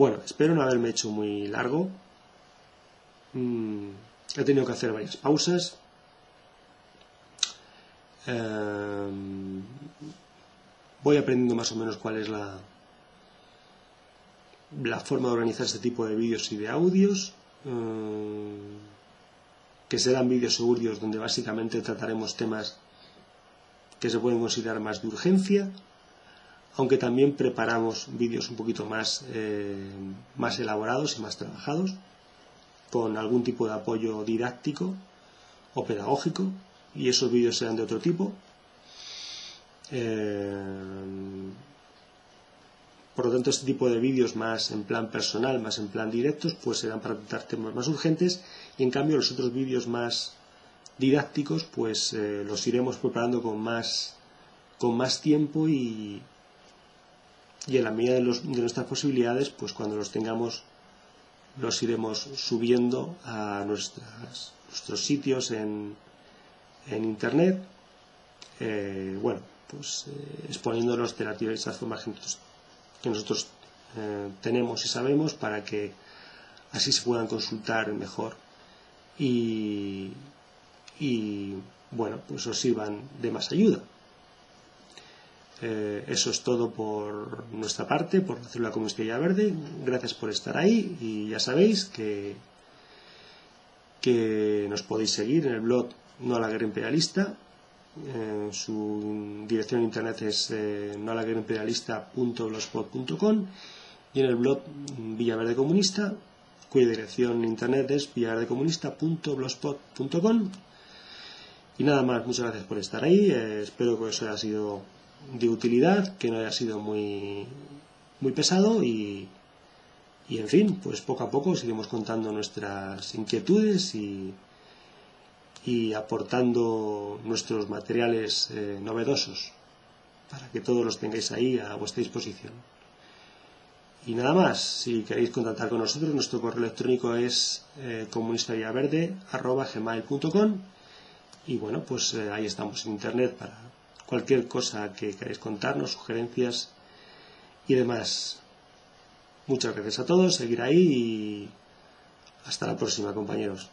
Bueno, espero no haberme hecho muy largo. Mm, he tenido que hacer varias pausas. Em, voy aprendiendo más o menos cuál es la, la forma de organizar este tipo de vídeos y de audios. Em, que serán vídeos o audios donde básicamente trataremos temas que se pueden considerar más de urgencia, aunque también preparamos vídeos un poquito más, eh, más elaborados y más trabajados, con algún tipo de apoyo didáctico o pedagógico, y esos vídeos serán de otro tipo. Eh, por lo tanto, este tipo de vídeos más en plan personal, más en plan directos, pues serán para tratar temas más urgentes y en cambio los otros vídeos más didácticos, pues eh, los iremos preparando con más, con más tiempo y, y en la medida de, nuestras posibilidades, pues cuando los tengamos los iremos subiendo a nuestros sitios en, internet, eh, bueno, pues eh, exponiéndolos de la diversas formas que nosotros, que nosotros eh, tenemos y sabemos para que así se puedan consultar mejor y, y bueno, pues os sirvan de más ayuda. Eh, eso es todo por nuestra parte, por la célula comunista verde. Gracias por estar ahí y ya sabéis que, que nos podéis seguir en el blog No a la Guerra Imperialista. Eh, su dirección internet es eh, noalaguerraimperialista.blogspot.com y en el blog Villaverde Comunista, cuya dirección internet es villaverdecomunista.blogspot.com. Y nada más, muchas gracias por estar ahí. Eh, espero que eso haya sido de utilidad, que no haya sido muy, muy pesado y, y, en fin, pues poco a poco seguimos contando nuestras inquietudes y, y aportando nuestros materiales eh, novedosos para que todos los tengáis ahí a vuestra disposición. Y nada más, si queréis contactar con nosotros, nuestro correo electrónico es eh, comunistavillaverde.gmail.com y bueno, pues eh, ahí estamos en internet para cualquier cosa que queráis contarnos, sugerencias y demás. Muchas gracias a todos, seguir ahí y hasta la próxima compañeros.